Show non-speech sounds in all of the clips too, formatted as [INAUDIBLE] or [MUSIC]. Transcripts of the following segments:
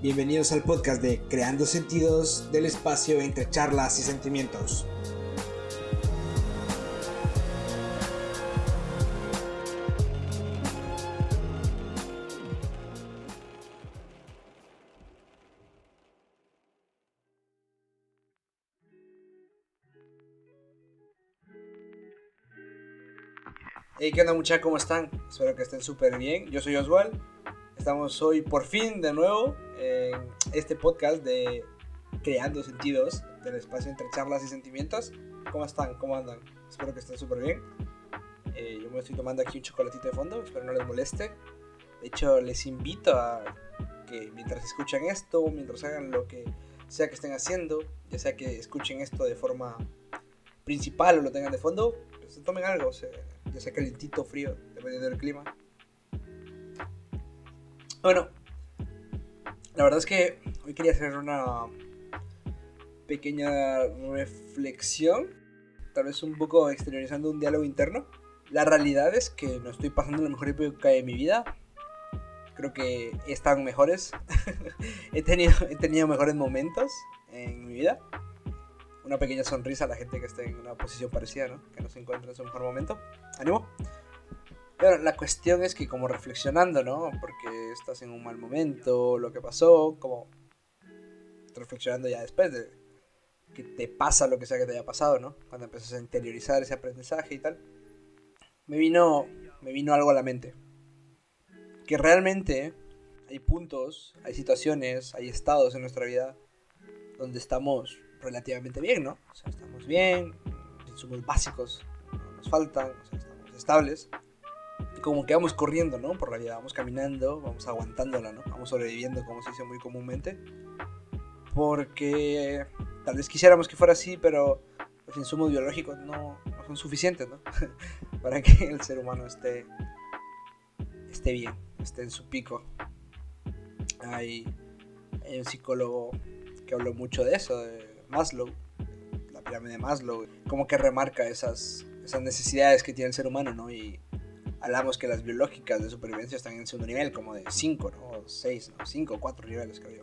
Bienvenidos al podcast de Creando Sentidos del espacio entre charlas y sentimientos. Hey, ¿qué onda muchachos? ¿Cómo están? Espero que estén súper bien. Yo soy Oswald. Estamos hoy por fin de nuevo en este podcast de Creando Sentidos del espacio entre charlas y sentimientos. ¿Cómo están? ¿Cómo andan? Espero que estén súper bien. Eh, yo me estoy tomando aquí un chocolatito de fondo, espero no les moleste. De hecho, les invito a que mientras escuchan esto, mientras hagan lo que sea que estén haciendo, ya sea que escuchen esto de forma principal o lo tengan de fondo, pues tomen algo, o sea, ya sea calientito o frío, dependiendo del clima. Bueno, la verdad es que hoy quería hacer una pequeña reflexión, tal vez un poco exteriorizando un diálogo interno. La realidad es que no estoy pasando la mejor época de mi vida. Creo que están mejores. [LAUGHS] he, tenido, he tenido mejores momentos en mi vida. Una pequeña sonrisa a la gente que esté en una posición parecida, ¿no? Que no se encuentre en su mejor momento. ¡Ánimo! Pero la cuestión es que como reflexionando, ¿no? Porque estás en un mal momento, lo que pasó, como reflexionando ya después de que te pasa lo que sea que te haya pasado, ¿no? Cuando empiezas a interiorizar ese aprendizaje y tal, me vino, me vino algo a la mente. Que realmente hay puntos, hay situaciones, hay estados en nuestra vida donde estamos relativamente bien, ¿no? O sea, estamos bien, somos básicos no nos faltan, o estamos estables como que vamos corriendo, ¿no? Por la vida, vamos caminando, vamos aguantándola, ¿no? Vamos sobreviviendo, como se dice muy comúnmente. Porque tal vez quisiéramos que fuera así, pero los insumos biológicos no, no son suficientes, ¿no? [LAUGHS] Para que el ser humano esté, esté bien, esté en su pico. Hay, un psicólogo que habló mucho de eso, de Maslow, la pirámide de Maslow, como que remarca esas, necesidades que tiene el ser humano, ¿no? Hablamos que las biológicas de supervivencia están en segundo nivel, como de 5, ¿no? O 6, ¿no? 5 o 4 niveles, creo yo.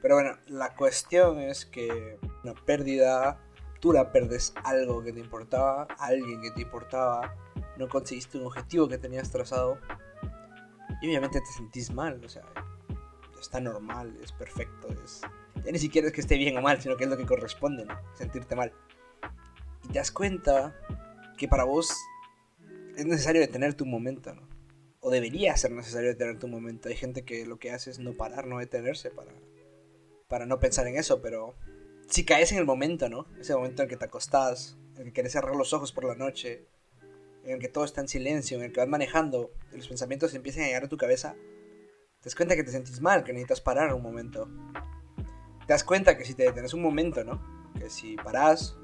Pero bueno, la cuestión es que una pérdida, tú la perdes algo que te importaba, alguien que te importaba, no conseguiste un objetivo que tenías trazado, y obviamente te sentís mal, o sea, está normal, es perfecto, es... Ya ni siquiera es que esté bien o mal, sino que es lo que corresponde, ¿no? Sentirte mal. Y te das cuenta que para vos es necesario detener tu momento, ¿no? O debería ser necesario detener tu momento. Hay gente que lo que hace es no parar, no detenerse para, para no pensar en eso, pero si caes en el momento, ¿no? Ese momento en el que te acostás, en el que quieres cerrar los ojos por la noche, en el que todo está en silencio, en el que vas manejando y los pensamientos empiezan a llegar a tu cabeza, te das cuenta que te sentís mal, que necesitas parar un momento. Te das cuenta que si te detenes un momento, ¿no? Que si parás,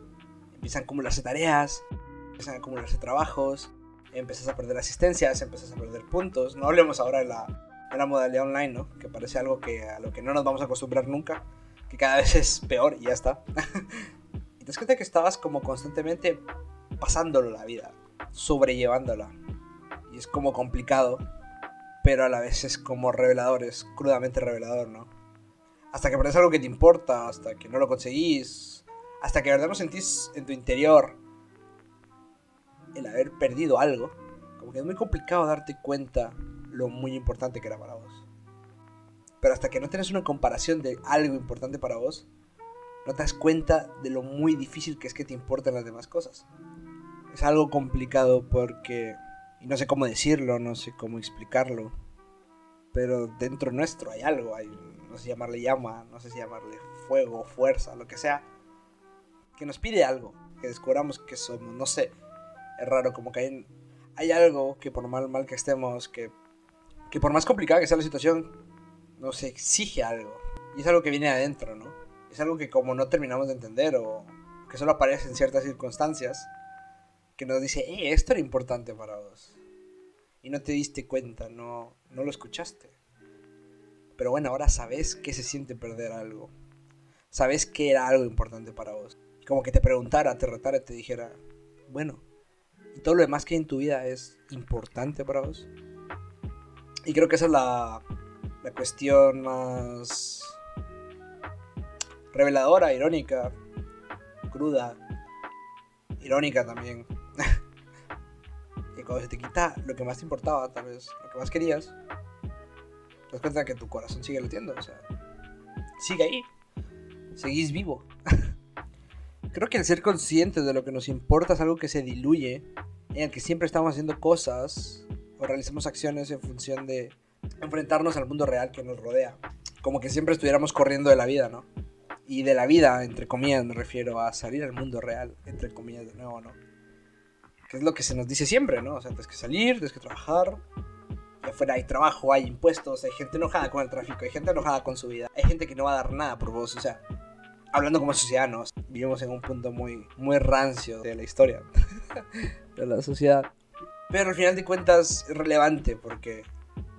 empiezan a acumularse tareas, empiezan a acumularse trabajos, empezás a perder asistencias, empezás a perder puntos. No hablemos ahora de la, de la modalidad online, ¿no? Que parece algo que a lo que no nos vamos a acostumbrar nunca, que cada vez es peor y ya está. [LAUGHS] y te das cuenta que estabas como constantemente pasándolo la vida, sobrellevándola. Y es como complicado, pero a la vez es como revelador, es crudamente revelador, ¿no? Hasta que aprendes algo que te importa, hasta que no lo conseguís, hasta que de verdad no sentís en tu interior el haber perdido algo, como que es muy complicado darte cuenta lo muy importante que era para vos. Pero hasta que no tienes una comparación de algo importante para vos, no te das cuenta de lo muy difícil que es que te importen las demás cosas. Es algo complicado porque, y no sé cómo decirlo, no sé cómo explicarlo, pero dentro nuestro hay algo, hay, no sé llamarle llama, no sé si llamarle fuego, fuerza, lo que sea, que nos pide algo, que descubramos que somos, no sé, es raro, como que hay, hay algo que por mal, mal que estemos, que, que por más complicada que sea la situación, nos exige algo. Y es algo que viene adentro, ¿no? Es algo que como no terminamos de entender o que solo aparece en ciertas circunstancias, que nos dice, eh, esto era importante para vos. Y no te diste cuenta, no, no lo escuchaste. Pero bueno, ahora sabes qué se siente perder algo. Sabes que era algo importante para vos. Como que te preguntara, te retara te dijera, bueno, y todo lo demás que hay en tu vida es importante para vos. Y creo que esa es la, la cuestión más reveladora, irónica, cruda, irónica también. [LAUGHS] y cuando se te quita lo que más te importaba, tal vez, lo que más querías, te das cuenta que tu corazón sigue latiendo, o sea, sigue ahí, seguís vivo. [LAUGHS] Creo que el ser conscientes de lo que nos importa es algo que se diluye, en el que siempre estamos haciendo cosas o realizamos acciones en función de enfrentarnos al mundo real que nos rodea. Como que siempre estuviéramos corriendo de la vida, ¿no? Y de la vida, entre comillas, me refiero a salir al mundo real, entre comillas, de nuevo, ¿no? Que es lo que se nos dice siempre, ¿no? O sea, tienes que salir, tienes que trabajar. Y afuera hay trabajo, hay impuestos, hay gente enojada con el tráfico, hay gente enojada con su vida, hay gente que no va a dar nada por vos, o sea, hablando como sociedad, Vivimos en un punto muy, muy rancio de la historia, [LAUGHS] de la sociedad. Pero al final de cuentas es relevante porque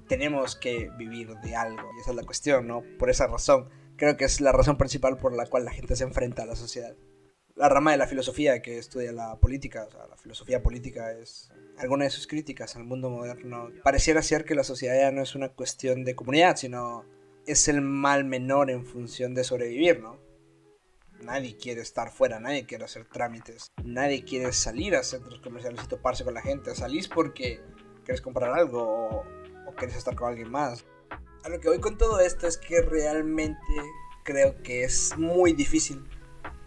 tenemos que vivir de algo. Y esa es la cuestión, ¿no? Por esa razón creo que es la razón principal por la cual la gente se enfrenta a la sociedad. La rama de la filosofía que estudia la política, o sea, la filosofía política es alguna de sus críticas al mundo moderno. Pareciera ser que la sociedad ya no es una cuestión de comunidad, sino es el mal menor en función de sobrevivir, ¿no? Nadie quiere estar fuera, nadie quiere hacer trámites, nadie quiere salir a centros comerciales y toparse con la gente. Salís porque quieres comprar algo o, o quieres estar con alguien más a lo que voy con todo esto es que realmente creo que es muy difícil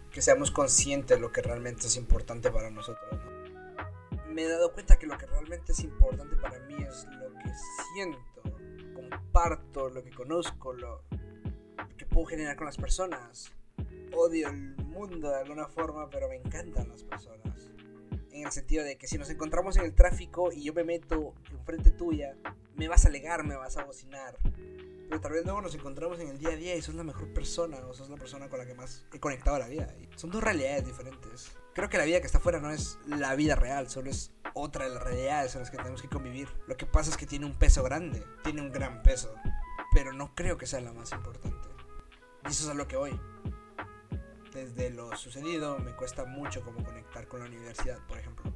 que seamos conscientes de lo que realmente es importante para nosotros. Me he dado cuenta que lo que realmente es importante para mí es lo que siento, comparto, lo que conozco, lo que puedo generar con las personas. Odio el mundo de alguna forma, pero me encantan las personas. En el sentido de que si nos encontramos en el tráfico y yo me meto enfrente tuya, me vas a alegar, me vas a bocinar. Pero tal vez luego nos encontramos en el día a día y sos la mejor persona o sos la persona con la que más he conectado a la vida. son dos realidades diferentes. Creo que la vida que está afuera no es la vida real, solo es otra de las realidades en las que tenemos que convivir. Lo que pasa es que tiene un peso grande, tiene un gran peso, pero no creo que sea la más importante. Y eso es a lo que voy. Desde lo sucedido me cuesta mucho como conectar con la universidad, por ejemplo.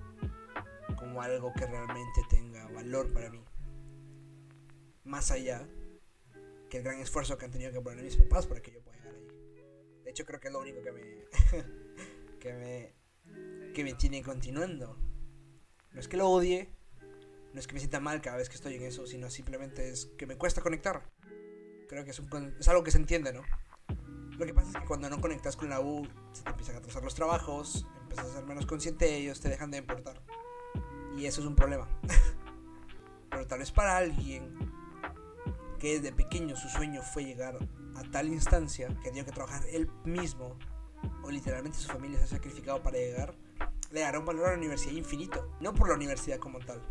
Como algo que realmente tenga valor para mí más allá que el gran esfuerzo que han tenido que poner mis papás para que yo pueda llegar ahí. De hecho, creo que es lo único que me, [LAUGHS] que me, que me tiene continuando. No es que lo odie, no es que me sienta mal cada vez que estoy en eso, sino simplemente es que me cuesta conectar. Creo que es, es algo que se entiende, ¿no? Lo que pasa es que cuando no conectas con la U, se te empiezan a atrasar los trabajos, empiezas a ser menos consciente de ellos, te dejan de importar. Y eso es un problema. [LAUGHS] Pero tal vez para alguien que desde pequeño su sueño fue llegar a tal instancia que tenía que trabajar él mismo o literalmente su familia se ha sacrificado para llegar, le dará un valor a la universidad infinito. No por la universidad como tal,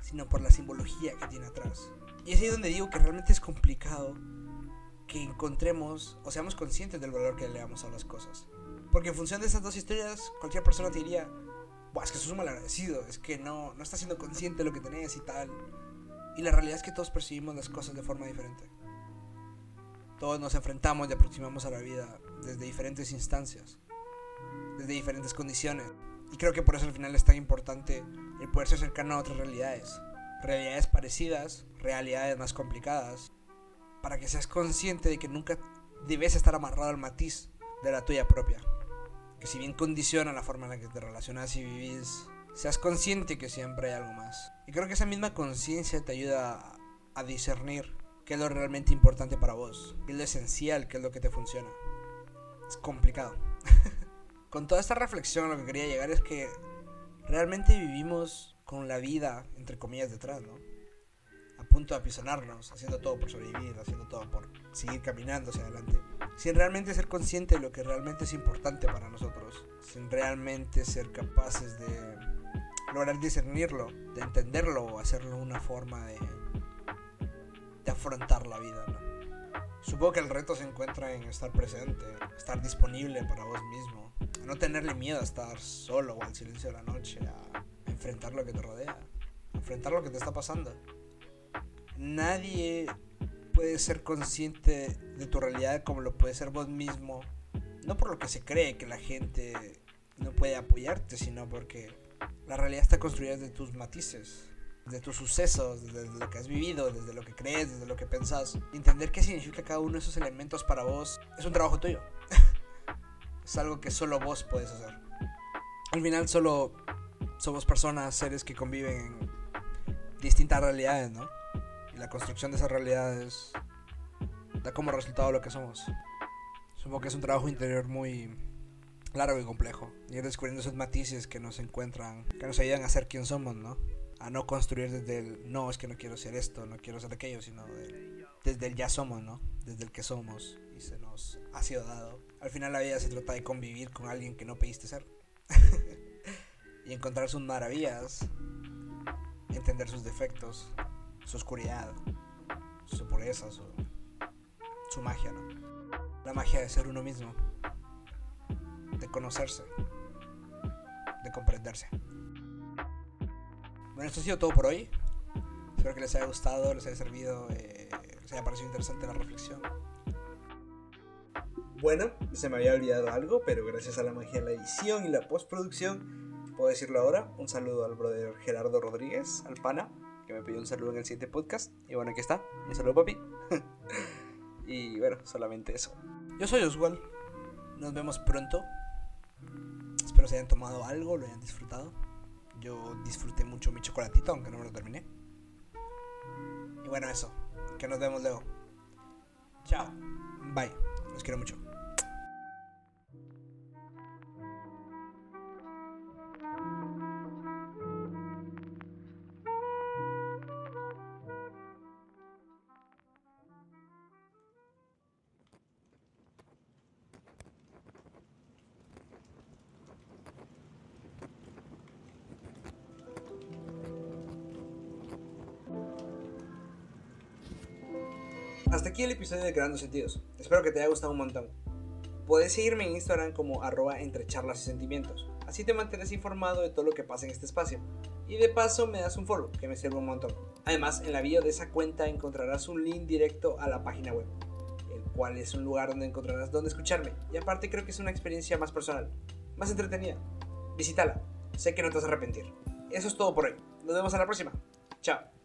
sino por la simbología que tiene atrás. Y es ahí donde digo que realmente es complicado que encontremos o seamos conscientes del valor que le damos a las cosas. Porque en función de estas dos historias, cualquier persona te diría, es que sos un malagradecido, es que no, no estás siendo consciente de lo que tenés y tal. Y la realidad es que todos percibimos las cosas de forma diferente. Todos nos enfrentamos y aproximamos a la vida desde diferentes instancias, desde diferentes condiciones. Y creo que por eso al final es tan importante el poder ser cercano a otras realidades. Realidades parecidas, realidades más complicadas, para que seas consciente de que nunca debes estar amarrado al matiz de la tuya propia. Que si bien condiciona la forma en la que te relacionas y vivís seas consciente que siempre hay algo más. Y creo que esa misma conciencia te ayuda a, discernir qué es lo realmente importante para vos, qué es lo esencial, qué es lo que te funciona. Es complicado. [LAUGHS] con toda esta reflexión lo que quería llegar es que realmente vivimos con la vida, entre comillas, detrás, ¿no? A punto de apisonarnos, haciendo todo por sobrevivir, haciendo todo por seguir caminando hacia adelante, sin realmente ser consciente de lo que realmente es importante para nosotros, sin realmente ser capaces de lograr discernirlo, de entenderlo o hacerlo una forma de, de afrontar la vida. Supongo que el reto se encuentra en estar presente, estar disponible para vos mismo, no tenerle miedo a estar solo o al silencio de la noche, a enfrentar lo que te rodea, a enfrentar lo que te está pasando. Nadie puede ser consciente de tu realidad como lo puede ser vos mismo, no por lo que se cree que la gente no puede apoyarte, sino porque la realidad está construida de tus matices, desde tus sucesos, desde lo que has vivido, desde lo que crees, desde lo que pensás. entender qué significa cada uno de esos elementos para vos es un trabajo tuyo. [LAUGHS] es algo que solo vos puedes hacer. Al final solo somos personas, seres que conviven en distintas realidades, ¿no? La construcción de esas realidades da como resultado lo que somos. Supongo que es un trabajo interior muy largo y complejo. Ir descubriendo esos matices que nos encuentran, que nos ayudan a ser quien somos, ¿no? A no construir desde el, no, es que no quiero ser esto, no quiero ser aquello, sino desde el ya somos, ¿no? Desde el que somos y se nos ha sido dado. Al final la vida se trata de convivir con alguien que no pediste ser. [LAUGHS] y encontrar sus maravillas, entender sus defectos, su oscuridad, su pureza, su, magia, ¿no? La magia de ser uno mismo de conocerse, de comprenderse. Bueno, esto ha sido todo por hoy. Espero que les haya gustado, les haya servido, eh, les haya parecido interesante la reflexión. Bueno, se me había olvidado algo, pero gracias a la magia de la edición y la postproducción, puedo decirlo ahora. Un saludo al brother Gerardo Rodríguez, al pana, que me pidió un saludo en el siguiente podcast. Y bueno, aquí está. Un saludo, papi. [LAUGHS] y bueno, solamente eso. Yo soy Oswald. Nos vemos pronto Espero se hayan tomado algo, lo hayan disfrutado. Yo disfruté mucho mi chocolatito, aunque no me lo terminé. Y bueno, eso. Que nos vemos luego. Chao. Bye. Los quiero mucho. Hasta aquí el episodio de Creando Sentidos. Espero que te haya gustado un montón. Puedes seguirme en Instagram como arroba entre charlas y sentimientos. Así te mantienes informado de todo lo que pasa en este espacio. Y de paso me das un follow, que me sirve un montón. Además, en la bio de esa cuenta encontrarás un link directo a la página web, el cual es un lugar donde encontrarás donde escucharme. Y aparte creo que es una experiencia más personal, más entretenida. Visítala, sé que no te vas a arrepentir. Eso es todo por hoy. Nos vemos a la próxima. Chao.